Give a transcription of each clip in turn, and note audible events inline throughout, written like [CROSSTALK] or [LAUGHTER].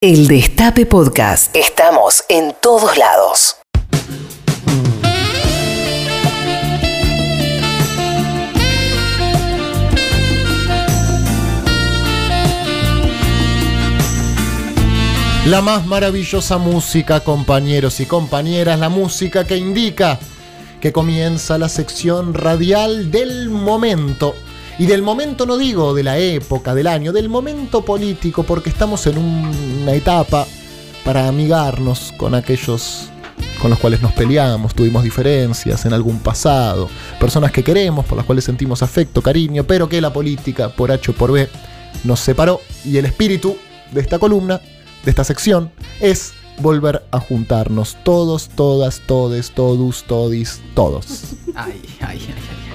El Destape Podcast. Estamos en todos lados. La más maravillosa música, compañeros y compañeras, la música que indica que comienza la sección radial del momento. Y del momento no digo de la época, del año, del momento político, porque estamos en una etapa para amigarnos con aquellos con los cuales nos peleamos, tuvimos diferencias en algún pasado, personas que queremos, por las cuales sentimos afecto, cariño, pero que la política, por H o por B, nos separó y el espíritu de esta columna, de esta sección, es volver a juntarnos todos, todas, todes, todos, todis, todos. Ay, ay, ay, ay.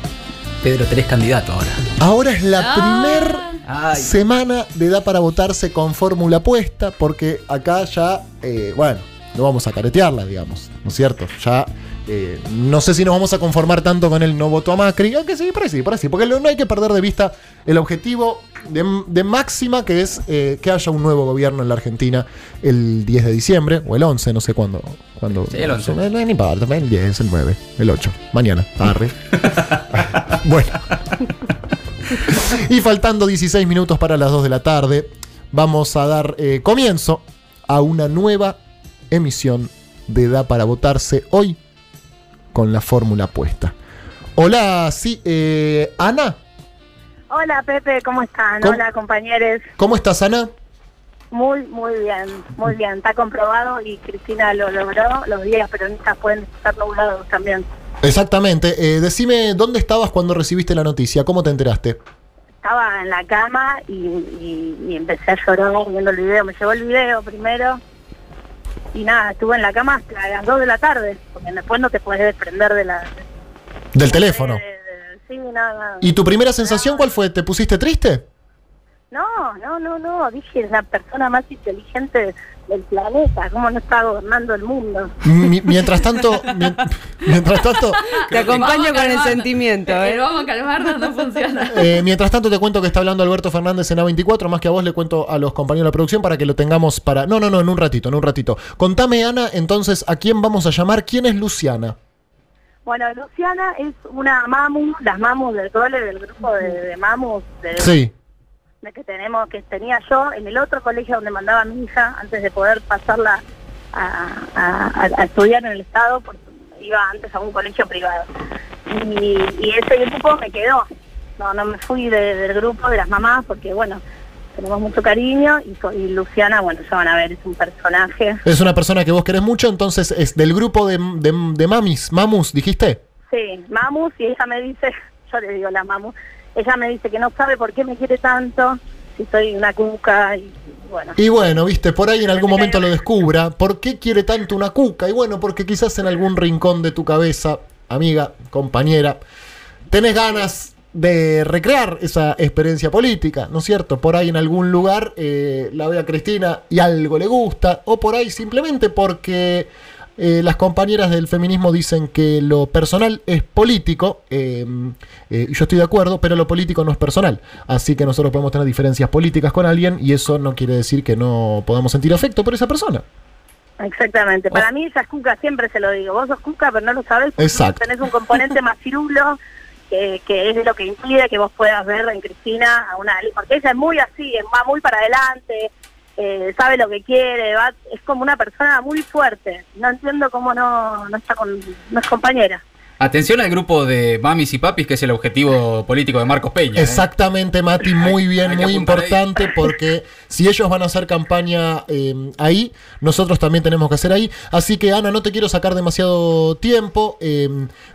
Pedro, tenés candidato ahora. Ahora es la Ah. primer Ay. semana de Da para votarse con fórmula puesta, porque acá ya, eh, bueno, no vamos a caretearla, digamos, ¿no es cierto? Ya, eh, no sé si nos vamos a conformar tanto con el no voto a Macri, aunque sí, por ahí sí, por ahí sí, porque no hay que perder de vista el objetivo de, de máxima, que es eh, que haya un nuevo gobierno en la Argentina el 10 de diciembre, o el 11, no sé cuándo. cuándo Sí, el 11. No, no importa, el 10, el 9, el 8, mañana, arre. [LAUGHS] bueno. Y faltando 16 minutos para las 2 de la tarde, vamos a dar eh, comienzo a una nueva emisión de Da para votarse hoy con la fórmula puesta. Hola, sí, eh, Ana, Hola Pepe, ¿cómo están? ¿Cómo? Hola compañeros. ¿cómo estás, Ana? Muy, muy bien, muy bien. Está comprobado y Cristina lo logró. Los días peronistas pueden estar nublados también. Exactamente, eh, decime dónde estabas cuando recibiste la noticia, ¿cómo te enteraste? Estaba en la cama y, y- y empecé a llorar viendo el video. Me llevó el video primero y nada, estuve en la cama hasta las 2 de la tarde, porque después no te puedes desprender de la... Del teléfono. de- de- sí, nada, nada. ¿Y tu primera sensación cuál fue? ¿Te pusiste triste? No, no, no, no. Dije, es la persona más inteligente del planeta. ¿Cómo no está gobernando el mundo? Mi- mientras tanto, mi- [LAUGHS] mientras tanto, Te acompaño Vamos a con el sentimiento, El ¿eh? vamos a calmarnos no funciona. Eh, mientras tanto te cuento que está hablando Alberto Fernández en A24, más que a vos le cuento a los compañeros de la producción para que lo tengamos para... No, no, no, en un ratito, en un ratito. Contame, Ana, entonces, ¿a quién vamos a llamar? ¿Quién es Luciana? Bueno, Luciana es una mamu, las mamus del cole, del grupo de, de mamus de, Sí, de que tenemos, que tenía yo en el otro colegio donde mandaba a mi hija antes de poder pasarla a, a- a- a estudiar en el Estado, porque iba antes a un colegio privado. Y, y ese grupo me quedó. No, no me fui de- del grupo de las mamás porque, bueno, tenemos mucho cariño y, Luciana, bueno, ya van a ver, es un personaje. es una persona que vos querés mucho, entonces es del grupo de, de, de mamis, mamus, dijiste. Sí, Mamus, y ella me dice, [LAUGHS] yo le digo la Mamu, ella me dice que no sabe por qué me quiere tanto, si soy una cuca, y bueno. Y bueno, viste, por ahí en algún momento lo descubra. ¿Por qué quiere tanto una cuca? Y bueno, porque quizás en algún rincón de tu cabeza, amiga, compañera, tenés ganas de recrear esa experiencia política, ¿no es cierto? Por ahí en algún lugar eh, la ve a Cristina y algo le gusta, o por ahí simplemente porque eh, las compañeras del feminismo dicen que lo personal es político, eh, eh, y yo estoy de acuerdo, pero lo político no es personal. Así que nosotros podemos tener diferencias políticas con alguien y eso no quiere decir que no podamos sentir afecto por esa persona. Exactamente, para mí ella es cuca, siempre se lo digo, vos sos cuca pero no lo sabés, porque Exacto. tenés un componente [LAUGHS] más cirulo, que, que es lo que impide que vos puedas ver en Cristina a una, porque ella es muy así, va muy para adelante, eh, sabe lo que quiere, va, es como una persona muy fuerte, no entiendo cómo no, no está con, no es compañera. Atención al grupo de mamis y papis, que es el objetivo político de Marcos Peña. ¿eh? Exactamente, Mati, muy [LAUGHS] bien, muy ahí. importante, porque si ellos van a hacer campaña eh, ahí, nosotros también tenemos que hacer ahí. Así que, Ana, no te quiero sacar demasiado tiempo. Eh,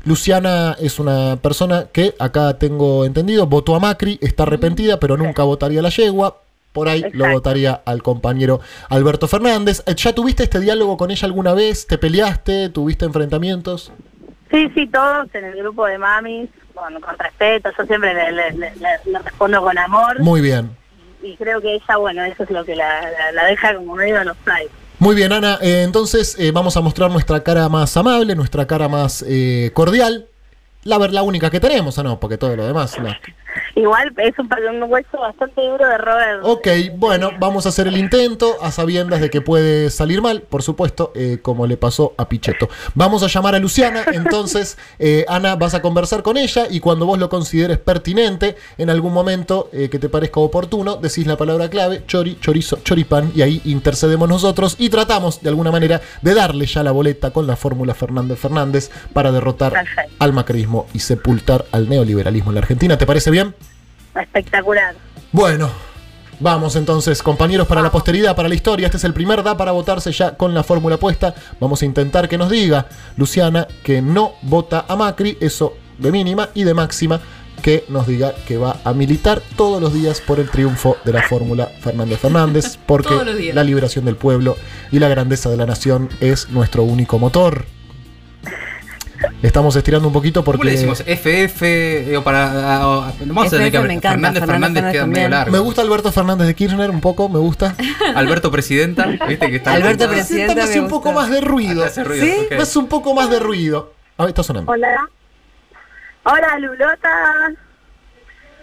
Luciana es una persona que, acá tengo entendido, votó a Macri, está arrepentida, pero nunca votaría a la yegua. Por ahí lo votaría al compañero Alberto Fernández. Eh, ¿Ya tuviste este diálogo con ella alguna vez? ¿Te peleaste? ¿Tuviste enfrentamientos? Sí, sí, todos en el grupo de mamis, con, con respeto, yo siempre le, le- le- le- le respondo con amor Muy bien. y creo que ella, bueno, eso es lo que la, la- la deja como medio de los flights. Muy bien, Ana. eh, entonces eh, vamos a mostrar nuestra cara más amable, nuestra cara más eh, cordial. La, la única que tenemos, ¿o no? Porque todo lo demás. no. Igual es un, un hueso bastante duro de roer. Ok, bueno, vamos a hacer el intento a sabiendas de que puede salir mal, por supuesto, eh, como le pasó a Pichetto. Vamos a llamar a Luciana, [LAUGHS] entonces, eh, Ana, vas a conversar con ella y cuando vos lo consideres pertinente, en algún momento eh, que te parezca oportuno, decís la palabra clave, chori, chorizo, choripán, y ahí intercedemos nosotros y tratamos de alguna manera de darle ya la boleta con la fórmula Fernández Fernández para derrotar Perfecto. al macrismo y sepultar al neoliberalismo en la Argentina. ¿Te parece bien? Espectacular. Bueno, vamos entonces, compañeros, para la posteridad, para la historia. Este es el primer da para votarse ya con la fórmula puesta. Vamos a intentar que nos diga Luciana que no vota a Macri, eso de mínima, y de máxima que nos diga que va a militar todos los días por el triunfo de la fórmula Fernández Fernández, [LAUGHS] porque la liberación del pueblo y la grandeza de la nación es nuestro único motor. Estamos estirando un poquito ¿Cómo porque le decimos? FF, digo, para... a- a- vamos a tener que FF me encanta, Fernández, Fernández Fernández queda también. medio largo. me gusta Alberto Fernández de Kirchner un poco, me gusta. Alberto Presidenta, viste que está... Alberto Presidenta. Me un poco más de ruido. hace ruido, ¿Sí? ok. Me hace un poco más de ruido. A ver, está sonando. Hola. Hola, Lulota.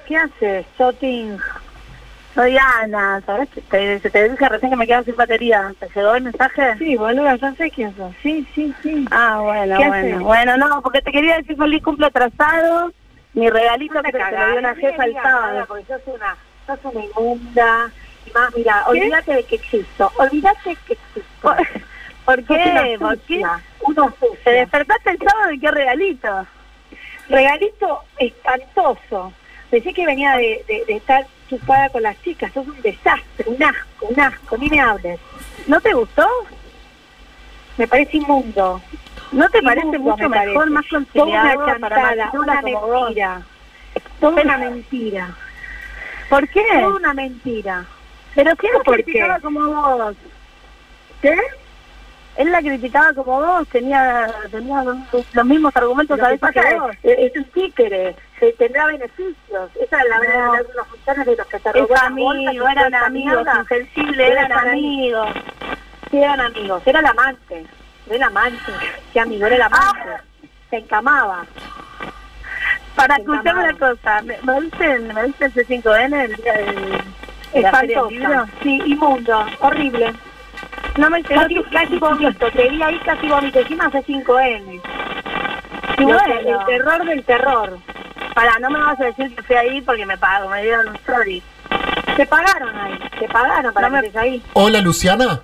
¿Qué haces, Shoting? Soy Ana, ¿sabes? que Te, se te dije recién que me quedo sin batería. ¿Te llegó el mensaje? Sí, boluda, ya sé quién sos. Sí, sí, sí. Ah, bueno, ¿Qué bueno. haces? Bueno, no, porque te quería decir feliz cumple atrasado. Mi regalito que se lo dio una jefa el sábado. Porque sos una, sos una inmunda. Y más, mira, olvídate de que existo. Olvídate que existo. ¿Por, qué? ¿Por qué? Una ¿Te despertaste el sábado y qué regalito? Regalito espantoso. Pensé que venía de, de, de estar chupada con las chicas. Sos un desastre, un asco, un asco. Ni me hables. ¿No te gustó? Me parece inmundo. ¿No te Inmundo, parece mucho me mejor, parece. más conciliador una chantada, una mentira. Toda una mentira. ¿Por qué? Toda una mentira. Pero ¿quién la ¿Por criticaba qué? como vos? ¿Qué? Él la criticaba como vos, tenía, tenía los, mismos argumentos Lo a que veces que es, vos. es un títere, se tendrá beneficios. Esa es la verdad No. de algunos funciones de los que se robó amigo, toda eran amigos, insensibles, eran Eran amigos. Sí, eran amigos, era el amante, era el amante, sí amigo, era el amante, se encamaba. Para escuchar una cosa, ¿me, me viste, ¿me el C5N el día del? Espantosa, sí, inmundo, horrible. No me. Casi, casi vomito, te vi ahí casi vomito, encima hace 5N. Y bueno. El terror del terror. Para, no me vas a decir que fui ahí porque me pago, me dieron un story. Te pagaron ahí, te pagaron para No me- que estés ahí. Hola Luciana.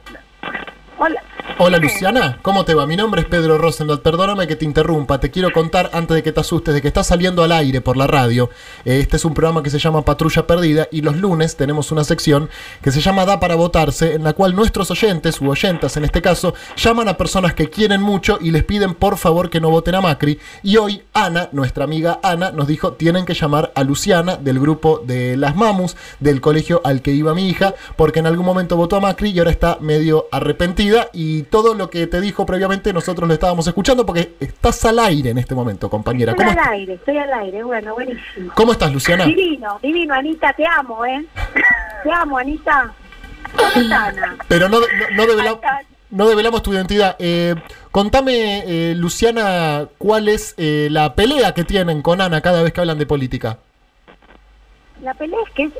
Hola. Hola Luciana, ¿cómo te va? Mi nombre es Pedro Rosendahl, perdóname que te interrumpa, te quiero contar antes de que te asustes de que estás saliendo al aire por la radio. Eh, Este es un programa que se llama Patrulla Perdida y los lunes tenemos una sección que se llama Da para votarse, en la cual nuestros oyentes, u oyentas en este caso, llaman a personas que quieren mucho y les piden por favor que no voten a Macri. Y hoy Ana, nuestra amiga Ana, nos dijo tienen que llamar a Luciana del grupo de las Mamus, del colegio al que iba mi hija, porque en algún momento votó a Macri y ahora está medio y todo lo que te dijo previamente nosotros lo estábamos escuchando porque estás al aire en este momento, compañera. Estoy ¿Cómo, al aire, estoy al aire, bueno, buenísimo. cómo estás, Luciana? Divino, divino, Anita, te amo, ¿eh? Te amo, Anita. Pero no, no, no devela- no develamos tu identidad. Eh, contame, eh, Luciana, cuál es eh, la pelea que tienen con Ana cada vez que hablan de política. La pelea es que es,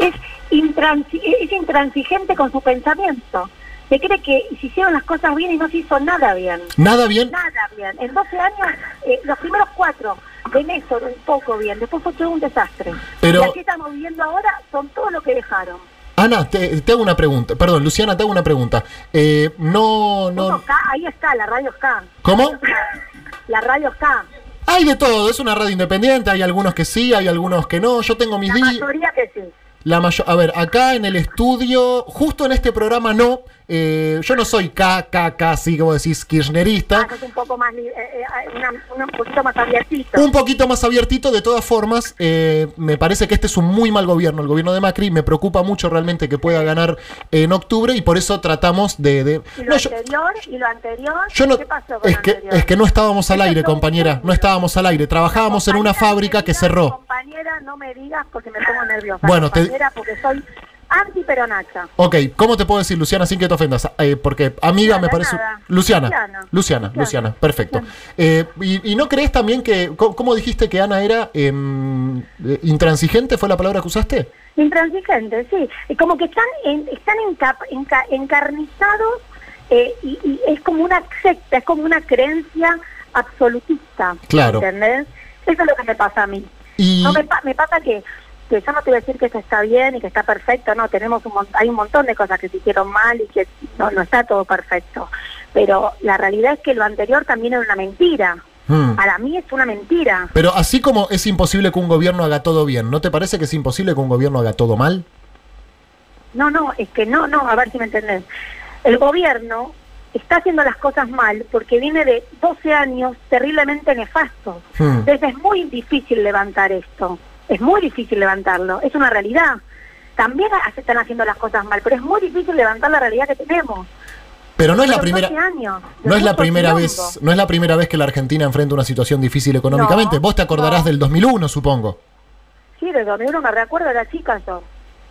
es, intransi- es intransigente con su pensamiento. Se cree que se hicieron las cosas bien y no se hizo nada bien. ¿Nada bien? Nada bien. En 12 años, eh, los primeros cuatro de Néstor un poco bien, después fue todo un desastre. Pero- Y aquí estamos viviendo ahora son todo lo que dejaron. Ana, te, te hago una pregunta. Perdón, Luciana, te hago una pregunta. Eh, no, no. ahí está, la radio está. ¿Cómo? [LAUGHS] La radio está. Hay de todo, es una radio independiente, hay algunos que sí, hay algunos que no. Yo tengo mis La días. mayoría que sí. La mayor, a ver, acá en el estudio, justo en este programa no. eh, yo no soy KKK, así como decís, kirchnerista. Ah, un poco más, eh, eh, una- una- un poquito más abiertito. Un poquito más abiertito, de todas formas, eh, me parece que este es un muy mal gobierno, el gobierno de Macri. Me preocupa mucho realmente que pueda ganar en octubre y por eso tratamos de. de- Y lo No, yo- anterior, y lo anterior, yo no, ¿qué pasó con es lo que, anterior? es que no estábamos al aire, compañera. No estábamos al aire. Trabajábamos en una fábrica que cerró. Compañera, no me digas porque me pongo nerviosa. Bueno, te- Compañera, porque soy anti-peronacha. Ok, ¿cómo te puedo decir, Luciana, sin que te ofendas? Eh, porque amiga Nada, me parece... Luciana, Luciana. Luciana, Luciana, Luciana. perfecto. Eh, y, y no crees también que... ¿Cómo dijiste que Ana era em, eh, intransigente? ¿Fue la palabra que usaste? Intransigente, sí. Y como que están en- están enca- enca- encarnizados eh, y, y es como una secta, es como una creencia absolutista. Claro. ¿Entendés? Eso es lo que me pasa a mí. Y... No me, pa- me pasa que, que yo no te voy a decir que esto está bien y que está perfecto, no, tenemos un hay un montón de cosas que se hicieron mal y que no, no está todo perfecto. Pero la realidad es que lo anterior también era una mentira. Hmm. Para mí es una mentira. Pero así como es imposible que un gobierno haga todo bien, ¿no te parece que es imposible que un gobierno haga todo mal? No, no, es que no, no, a ver si me entendés. El gobierno está haciendo las cosas mal porque viene de 12 años terriblemente nefastos. Hmm. Entonces es muy difícil levantar esto. Es muy difícil levantarlo. Es una realidad. También se están haciendo las cosas mal, pero es muy difícil levantar la realidad que tenemos. Pero no es la primera... 12 años de No es la primera vez, no es la primera vez que la Argentina enfrenta una situación difícil económicamente. No, Vos te acordarás no. del 2001, supongo. Sí, de 2001 me recuerdo, era chica yo.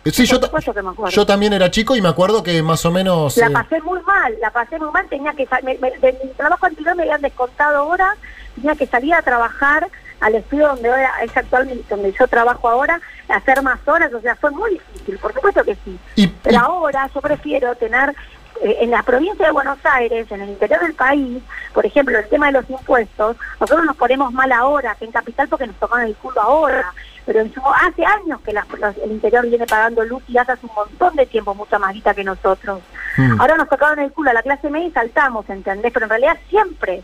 Eh, Sí, yo, ta- supuesto que me acuerdo. yo también era chico y me acuerdo que más o menos... La eh, pasé muy mal, la pasé muy mal, tenía que me- me- de mi trabajo anterior me habían descontado horas, tenía que salir a trabajar al estudio donde ahora es actualmente donde yo trabajo ahora, hacer más horas, o sea, fue muy difícil, por supuesto que sí. y- Pero y- ahora yo prefiero tener eh, en la provincia de Buenos Aires, en el interior del país, por ejemplo, el tema de los impuestos, nosotros nos ponemos mal ahora, que en Capital porque nos tocan el culo ahora, pero su- hace años que los- el interior viene pagando luz y hace un montón de tiempo mucha más guita que nosotros. Hmm. Ahora nos tocaron el culo a la clase media y saltamos, ¿entendés? Pero en realidad siempre.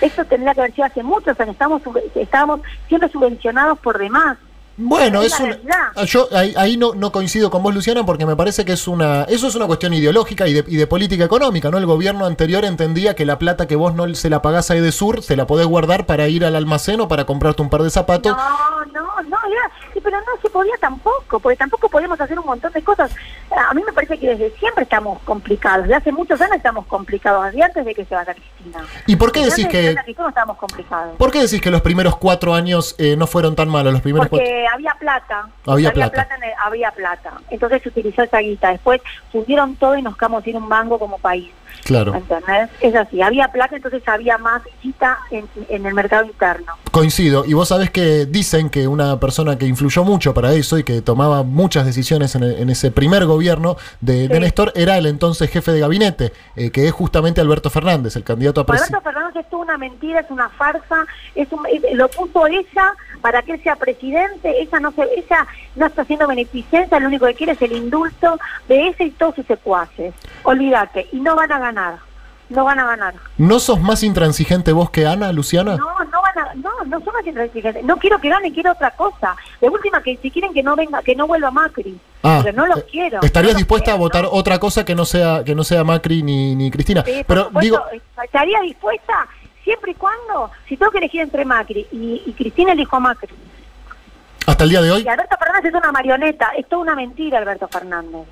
Esto tendría que haber sido hace muchos años. Estamos, estábamos siempre subvencionados por demás. Bueno, Es es una, ah, yo ahí, ahí no, no coincido con vos, Luciana, porque me parece que es una, eso es una cuestión ideológica y de, y de política económica, ¿no? El gobierno anterior entendía que la plata que vos no se la pagás a Edesur, se la podés guardar para ir al almacén o para comprarte un par de zapatos. No, no, no, era- pero no se podía tampoco, porque tampoco podíamos hacer un montón de cosas. A mí me parece que desde siempre estamos complicados, desde hace muchos años estamos complicados, desde antes de que se vaya Cristina. ¿Y por qué Desde decís que, vaya Cristina estábamos complicados. por qué decís que los primeros cuatro años eh, no fueron tan malos? Los primeros cuatro. Porque había plata. Había plata. el- había plata. Entonces se utilizó esa guita. Después fundieron todo y nos quedamos sin un banco como país. Claro. ¿Entendés? Es así. Había plata, entonces había más guita en, en el mercado interno. Coincido. Y vos sabés que dicen que una persona que influyó mucho para eso y que tomaba muchas decisiones en, el- en ese primer gobierno de, de Sí. Néstor era el entonces jefe de gabinete, eh, que es justamente Alberto Fernández, el candidato a presidente. Alberto Fernández es toda una mentira, es una farsa, es un- es- lo puso ella para que él sea presidente, ella no se, ella no está haciendo beneficencia, lo único que quiere es el indulto de ese y todos sus secuaces. Olvídate, y no van a ganar, no van a ganar. ¿No sos más intransigente vos que Ana, Luciana? No, no van a, no, no somos intransigentes. No quiero que gane, quiero otra cosa. De última que si quieren que no venga, que no vuelva Macri. Ah, pero no los eh, quiero. ¿Estarías no dispuesta a votar ¿no? otra cosa que no sea que no sea Macri ni, ni Cristina? Sí, Pero supuesto, digo, estaría dispuesta siempre y cuando, si tengo que elegir entre Macri y, y Cristina, elijo a Macri. hasta el día de hoy, Y Alberto Fernández es una marioneta, es toda una mentira Alberto Fernández.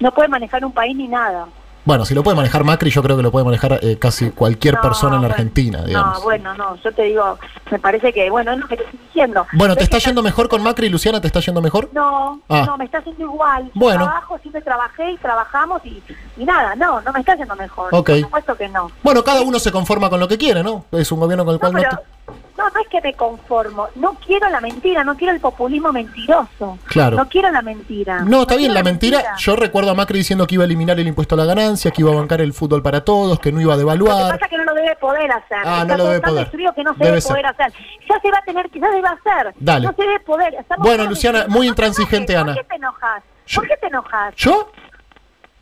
No puede manejar un país ni nada. Bueno, si lo puede manejar Macri, yo creo que lo puede manejar eh, casi cualquier No, persona en la bueno, Argentina, digamos. No, bueno, no, yo te digo, me parece que, bueno, es lo que te estoy diciendo. Bueno, ¿te está yendo mejor con Macri, Luciana? ¿Te está yendo mejor? No, Ah. no, me está haciendo igual. Yo Bueno. trabajo, siempre trabajé y trabajamos y, y nada, no, no me está haciendo mejor. Ok. Por supuesto que no. Bueno, cada uno se conforma con lo que quiere, ¿no? Es un gobierno con el No, cual no... te- no, no es que me conformo. No quiero la mentira, no quiero el populismo mentiroso. Claro. No quiero la mentira. No, está bien, la mentira. Yo recuerdo a Macri diciendo que iba a eliminar el impuesto a la ganancia, que iba a bancar el fútbol para todos, que no iba a Lo que devaluar. pasa es que no lo debe poder hacer. Ah, Está no lo debe poder. destruido que no se Debe poder hacer. Ya se va a tener ya se va a hacer. Dale. No se debe poder. Estamos Bueno, Luciana, muy intransigente. Ana. ¿Por qué te enojas? ¿Por qué te enojas? ¿Yo?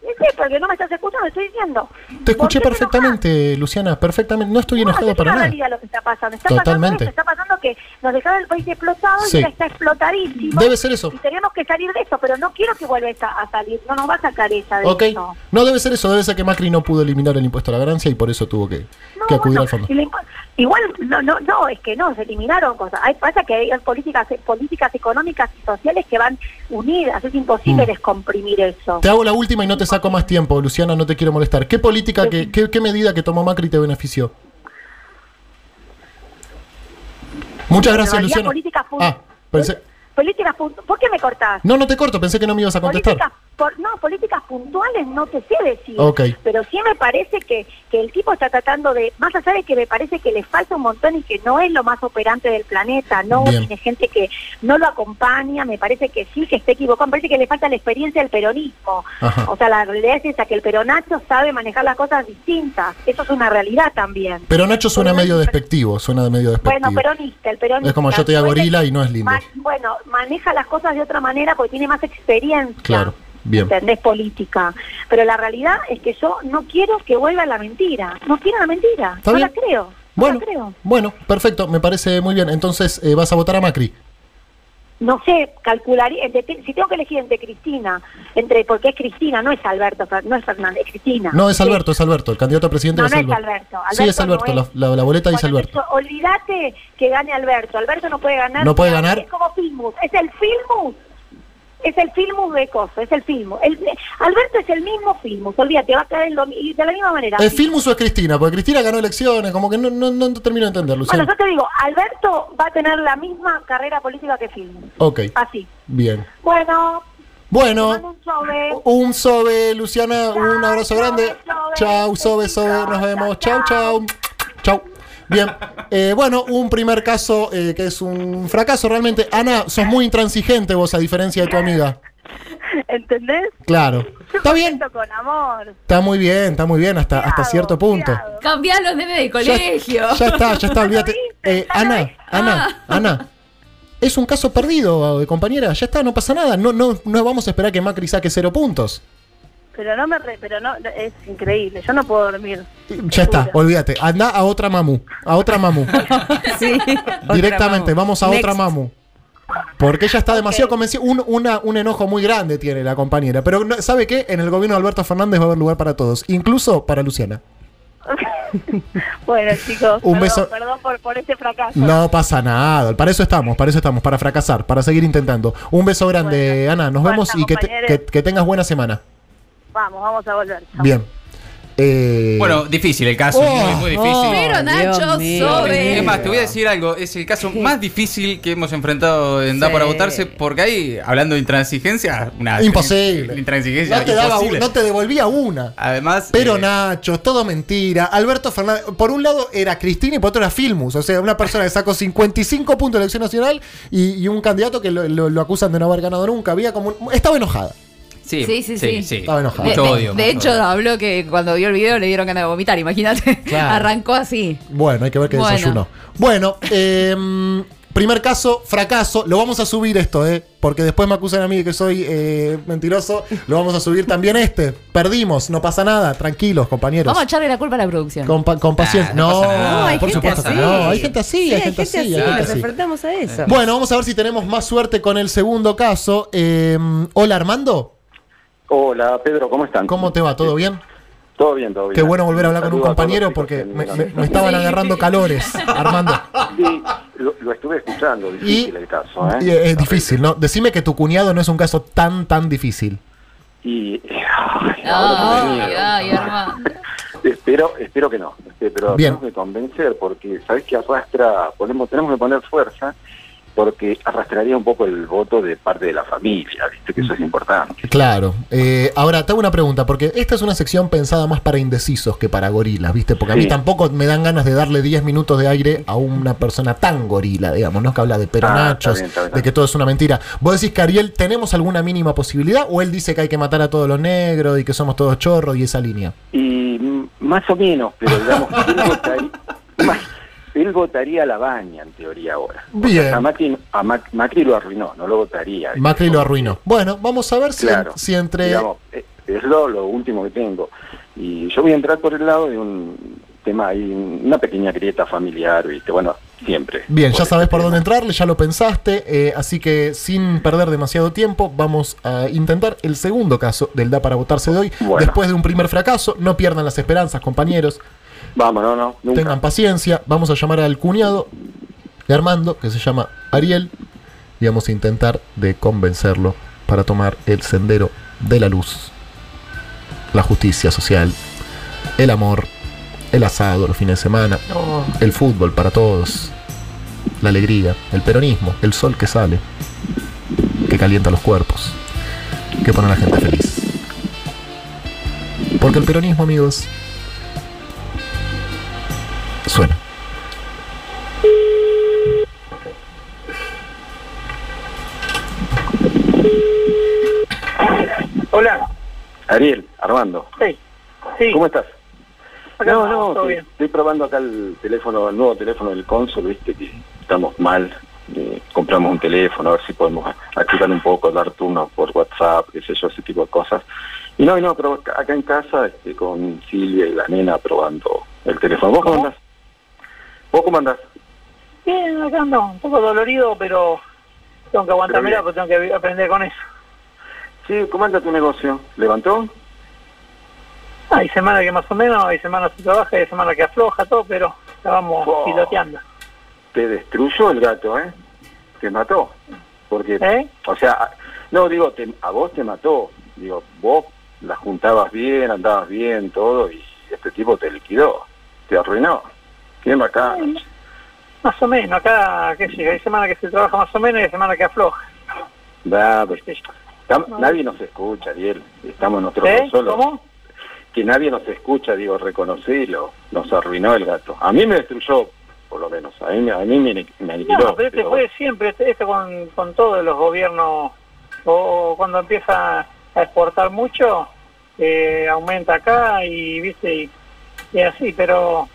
Sí, porque no me estás escuchando, estoy diciendo. Te escuché perfectamente, Luciana, perfectamente. No estoy No, enojado es para nada. realidad lo que está pasando. Está Totalmente. pasando eso, está pasando que nos dejaron el país explotado Sí. y ya está explotadísimo. Debe ser eso. Y tenemos que salir de eso, pero no quiero que vuelva a, a salir. No nos va a sacar ella de eso. No debe ser eso, debe ser que Macri no pudo eliminar el impuesto a la ganancia y por eso tuvo que, No, que acudir bueno, al fondo. Igual, no, no, no, es que no, se eliminaron cosas. Hay, pasa que hay políticas, políticas económicas y sociales que van unidas. Es imposible Mm. descomprimir eso. Te hago la última y no te saco más tiempo, Luciana, no te quiero molestar. ¿Qué política, que, qué, qué medida que tomó Macri te benefició? Muchas gracias, Luciana. Ah, pensé, políticas ¿Por qué me cortás? No, no te corto, pensé que no me ibas a contestar. Políticas, por- no, políticas puntuales no te sé decir. Pero sí me parece que, que el tipo está tratando de, más allá de que me parece que le falta un montón y que no es lo más operante del planeta, no Bien. tiene gente que no lo acompaña, me parece que sí que está equivocado, me parece que le falta la experiencia del peronismo. Ajá. O sea, la realidad es esa, que el peronacho sabe manejar las cosas distintas. Eso es una realidad también. Pero Nacho suena medio despectivo, suena de medio despectivo. Bueno, peronista, el peronista. Es como yo te Puede- gorila y no es lindo. bueno, maneja las cosas de otra manera porque tiene más experiencia. Claro, bien. ¿Entendés? Política. Pero la realidad es que yo no quiero que vuelva la mentira. No quiero la mentira. ¿Está no bien? la creo. No Bueno, la creo. bueno, perfecto, me parece muy bien. Entonces, eh, ¿vas a votar a Macri? No sé, calcularía. entre- si tengo que elegir entre Cristina, entre porque es Cristina, no es Alberto, no es Fernández, es Cristina. No, es. Alberto, es Alberto. El candidato a presidente No, es no es Alberto. Alberto. Sí, es Alberto Alberto, no es. La, boleta dice Bueno, Alberto. olvídate que gane Alberto. Alberto no puede ganar. ¿No puede ganar? Es como Filmus. Es el Filmus. Es el Filmus de Coso. Es el Filmus. El, Alberto es el mismo Filmus. Olvídate, va a caer lo- y de la misma manera. ¿Es Filmus o es Cristina? Porque Cristina ganó elecciones, como que no, no, no termino de entender, Bueno, Luciano. yo te digo, Alberto va a tener la misma carrera política que Filmus. Ok, Así. bien. Bueno, Bueno, un sobre. un sobe, Luciana, un Chao, abrazo sobe, grande. sobe. Chau, sobe, sobe, nos vemos. Chau, chau. Bien, eh, bueno, un primer caso eh, que es un fracaso realmente. Ana, sos muy intransigente vos, a diferencia de tu amiga. ¿Entendés? Claro. Yo Está bien, con amor. está muy bien, está muy bien hasta, hasta cierto punto. Cambiá los nenes de colegio. ya está, ya está, olvídate. [LAUGHS] Eh, lo Ana, hice. Ana, Ana. Es un caso perdido, compañera. Ya está, no pasa nada. No, no, no vamos a esperar que Macri saque cero puntos. Pero no me re- pero no es increíble, yo no puedo dormir. Ya está, olvídate. Anda a otra mamu. A otra mamu. [LAUGHS] Sí. Directamente, Otra vamos a Next. otra mamu. Porque ella está demasiado convencida. Un, una- un enojo muy grande tiene la compañera. Pero no- ¿sabe qué? En el gobierno de Alberto Fernández va a haber lugar para todos. Incluso para Luciana. [LAUGHS] Bueno, chicos, Un perdón, beso. perdón por, por ese fracaso. No pasa nada. Para eso estamos, para eso estamos. Para fracasar, para seguir intentando. Un beso grande, Bueno, Ana. Nos vemos y que, te- compañeros. que- que tengas buena semana. Vamos, vamos a volver. Chao. Bien. Eh, Bueno, difícil el caso, Oh, muy, muy difícil. Pero Nacho. Sobe. Es más, te voy a decir algo, es el caso más difícil que hemos enfrentado en Da Sí. para votarse, porque ahí, hablando de intransigencia, una imposible. intransigencia no te, daba imposible. un- no te devolvía una. Además, Pero eh, Nacho, todo mentira. Alberto Fernández, por un lado era Cristina y por otro era Filmus. O sea, una persona que sacó 55 puntos de elección nacional y, y un candidato que lo, lo- lo acusan de no haber ganado nunca. Había como un- estaba enojada. Sí, Sí, sí, sí. Estaba enojado. Mucho de, odio. de hecho, odio. habló que cuando vio el video le dieron ganas de vomitar, imagínate. [LAUGHS] Claro. Arrancó así. Bueno, hay que ver qué Bueno. desayunó. Bueno, eh, primer caso, fracaso. Lo vamos a subir esto, ¿eh? Porque después me acusan a mí de que soy eh, mentiroso. Lo vamos a subir también este. Perdimos, no pasa nada. Tranquilos, compañeros. Vamos a echarle la culpa a la producción. Con, pa- con paciencia. Ah, no no, pasa nada. No, hay por gente supuesto que así. no. Hay gente así, Sí, hay gente así. gente Nos así. enfrentamos a eso. Bueno, vamos a ver si tenemos más suerte con el segundo caso. Eh, hola Armando, Hola, Pedro, ¿cómo están? ¿cómo te va? ¿Todo bien? Todo bien, todo bien. Qué bueno volver a hablar con un Saludo a todos compañero porque que me, me- me estaban agarrando calores, [LAUGHS] Armando. Sí, lo, lo estuve escuchando, difícil el caso, ¿eh? Y es difícil, ¿no? Decime que tu cuñado no es un caso tan, tan difícil. Y, ay, me- ay, Armando. [LAUGHS] espero, espero que no, este, pero Bien. tenemos que convencer porque sabes que arrastra, ponemos, tenemos que poner fuerza porque arrastraría un poco el voto de parte de la familia, viste que eso es importante. Claro. Eh, ahora, te hago una pregunta, porque esta es una sección pensada más para indecisos que para gorilas, ¿viste? Porque a mí tampoco me dan ganas de darle 10 minutos de aire a una persona tan gorila, digamos, ¿no? Que habla de peronachos, Ah, está bien, está bien, está de que todo es una mentira. ¿Vos decís que Ariel tenemos alguna mínima posibilidad o él dice que hay que matar a todos los negros y que somos todos chorros y esa línea? Y más o menos, pero digamos, votaría, [LAUGHS] más- él votaría a la baña en teoría ahora. O sea, Bien. a, Macri, a Mac- Macri lo arruinó, no lo votaría. Macri lo arruinó. Bueno, vamos a ver si, Claro. si entre... Digamos, eh, es lo, lo último que tengo. Y yo voy a entrar por el lado de un tema ahí, una pequeña grieta familiar, ¿viste? Bueno, siempre. Bien, ya sabes este por dónde entrarle, ya lo pensaste, eh, así que sin perder demasiado tiempo vamos a intentar el segundo caso del Da para votarse de hoy. Bueno. Después de un primer fracaso, no pierdan las esperanzas, compañeros, Vamos, no, no, nunca. tengan paciencia, vamos a llamar al cuñado de Armando, que se llama Ariel, y vamos a intentar de convencerlo para tomar el sendero de la luz, la justicia social, el amor, el asado los fines de semana, el fútbol para todos, la alegría, el peronismo, el sol que sale. que calienta los cuerpos, que pone a la gente feliz. Porque el peronismo, amigos, suena. Hola. Ariel, Armando, Sí. Sí. ¿cómo estás? Acá no, no, todo que bien. estoy probando acá el teléfono, el nuevo teléfono del cónsul, viste que estamos mal. eh, compramos un teléfono, a ver si podemos activar un poco, dar turnos por WhatsApp, qué sé yo, ese tipo de cosas. Y no, y no, pero acá en casa, este, con Silvia y la nena probando el teléfono. ¿Vos cómo ¿Cómo? ¿Vos cómo andás? Bien, acá ando un poco dolorido, pero tengo que aguantarme Pero porque tengo que aprender con eso. Sí, ¿cómo anda tu negocio? ¿Levantó? Hay semanas que más o menos, hay semanas que trabaja, hay semanas que afloja, todo, pero la vamos Oh. piloteando. Te destruyó el gato, ¿eh? Te mató. Porque, ¿Eh? o sea, no, digo, te- a vos te mató. Digo, vos la juntabas bien, andabas bien, todo, y este tipo te liquidó, te arruinó. Qué bacán. Más o menos, acá, qué sé yo, hay semanas que se trabaja más o menos y hay semanas que afloja. Pues, tam- nadie nos escucha, Ariel. Estamos nosotros ¿Eh? solos. ¿Cómo? Que nadie nos escucha, digo, reconocelo. Nos arruinó el gato. A mí me destruyó, por lo menos. A mí, me- a mí me, me aniquiló. No, pero este pero- fue siempre, este, este con, con todos los gobiernos, o, o cuando empieza a exportar mucho, eh, aumenta acá y, viste, y, y así, pero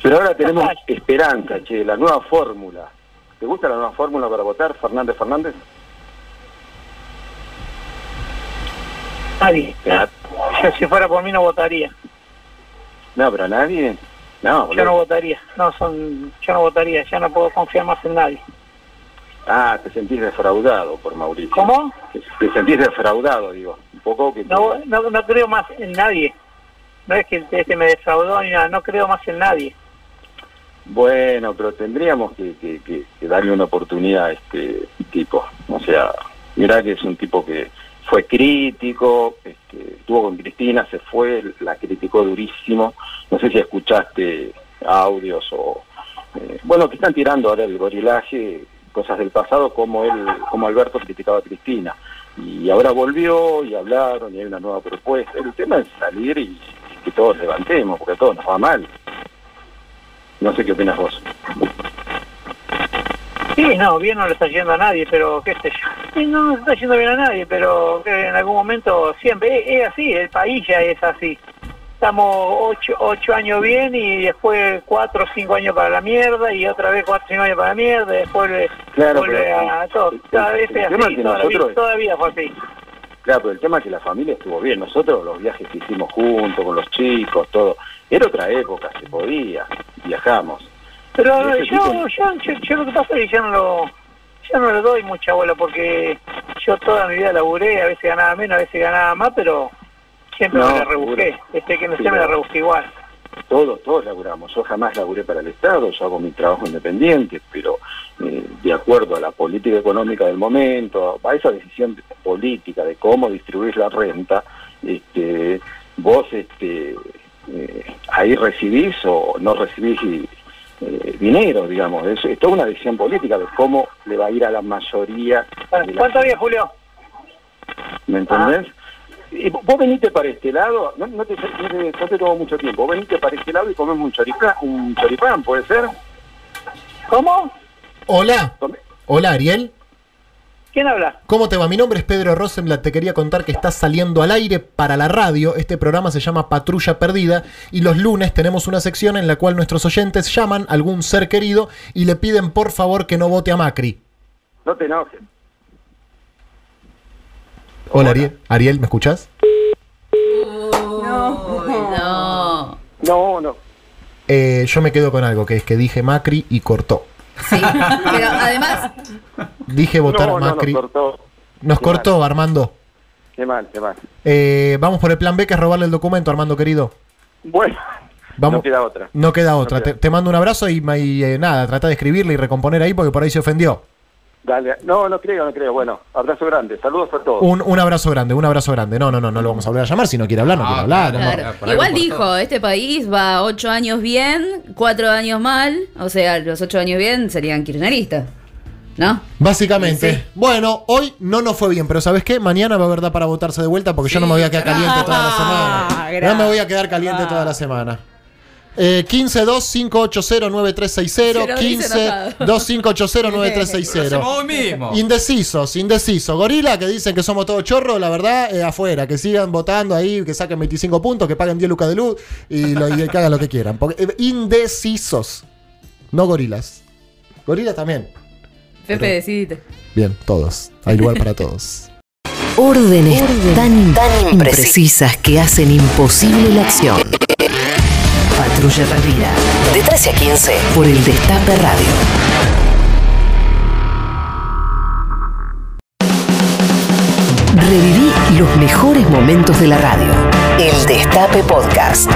Pero ahora tenemos esperanza, che, la nueva fórmula. ¿Te gusta la nueva fórmula para votar, Fernández Fernández? nadie. Yo si fuera por mí no votaría. No, pero nadie. No, Yo no votaría. No son, yo no votaría. Ya no puedo confiar más en nadie. Ah, te sentís defraudado por Mauricio. ¿Cómo? Te, te sentís defraudado, digo. Un poco que... No, no, no creo más en nadie. No es que este me defraudó ni nada. No creo más en nadie. Bueno, pero tendríamos que, que- que- que darle una oportunidad a este tipo. O sea, mirá que es un tipo que fue crítico, este, estuvo con Cristina, se fue, la criticó durísimo. No sé si escuchaste audios o... eh, bueno, que están tirando ahora el gorilaje, cosas del pasado, como él, como Alberto criticaba a Cristina. Y ahora volvió y hablaron y hay una nueva propuesta. El tema es salir y que todos levantemos, porque a todos nos va mal. No sé qué opinas vos. Sí, no, bien no le está yendo a nadie, pero qué sé yo. Sí, no le está yendo bien a nadie, pero que en algún momento siempre es, es así, el país ya es así. Estamos ocho, ocho años bien y después cuatro o cinco años para la mierda y otra vez cuatro o cinco años para la mierda y después Claro, vuelve pero a todo. el- Cada vez es así, es que toda la vida- nosotros- todavía fue así. Claro, pero el tema es que la familia estuvo bien. Nosotros los viajes que hicimos juntos, con los chicos, todo. Era otra época, se podía. Viajamos. Pero yo, tipo- yo, yo, yo lo que pasa es que yo no lo, yo no le doy mucha bola porque yo toda mi vida laburé, a veces ganaba menos, a veces ganaba más, pero siempre No, me la rebusqué. Este que no Sí, sé, me la rebusqué igual. Todos, todos laburamos. Yo jamás laburé para el Estado, yo hago mi trabajo independiente, pero eh, de acuerdo a la política económica del momento, a esa decisión de- política de cómo distribuir la renta, este, vos este, eh, ahí recibís o no recibís eh, dinero, digamos. Es, es toda una decisión política de cómo le va a ir a la mayoría. Bueno, de la ¿Cuánto había. Julio? ¿Me entendés? Y vos vos venite para este lado, no, no te, no, te, no te tomo mucho tiempo, vos venite para este lado y comemos un choripán, un choripán ¿puede ser? ¿Cómo? Hola, hola Ariel. ¿Quién habla? ¿Cómo te va? Mi nombre es Pedro Rosenblatt. Te quería contar que estás saliendo al aire para la radio. Este programa se llama Patrulla Perdida y los lunes tenemos una sección en la cual nuestros oyentes llaman a algún ser querido y le piden por favor que no vote a Macri. No te enojes. Hola Ariel. Ariel, ¿me escuchás? No. No, no. Eh, yo me quedo con algo, que es que dije Macri y cortó. Sí. Pero además, Dije votar no, no, Macri. nos cortó. Nos Qué cortó, Armando. Qué mal, qué mal. Eh, vamos por el plan B, que es robarle el documento, Armando querido. Bueno, Vamos. no queda otra. No queda otra. queda. Te, te mando un abrazo y, y, eh, nada, trata de escribirle y recomponer ahí porque por ahí se ofendió. Dale. No, no creo, no creo. Bueno, abrazo grande. Saludos a todos. Un, un abrazo grande, un abrazo grande. No, no, no, no lo vamos a volver a llamar. Si no quiere hablar, no Ah, quiere hablar. claro. no. igual dijo, este país va ocho años bien, cuatro años mal. O sea, los ocho años bien serían kirchneristas. ¿No? Básicamente. Sí. Bueno, hoy no nos fue bien, pero ¿sabes qué? Mañana va a haber da para votarse de vuelta porque yo no me voy a quedar caliente toda la semana. No me voy a quedar caliente toda la semana. Eh, 15-2580-9360. Se lo dice enojado. 15-2580-9360. Hacemos hoy mismo. Indecisos, indecisos. Gorila que dicen que somos todos chorros, la verdad, eh, afuera. Que sigan votando ahí, que saquen 25 puntos, que paguen 10 lucas de luz y, lo- y que hagan lo que quieran. Porque, eh, indecisos. No gorilas. Gorilas también. Pepe, Pero- decidite. Bien, todos. Hay lugar para todos. Órdenes tan, tan imprecisas que hacen imposible la acción. Patrulla Perdida. De 13 a 15 por el Destape Radio. Reviví los mejores momentos de la radio. El Destape Podcast.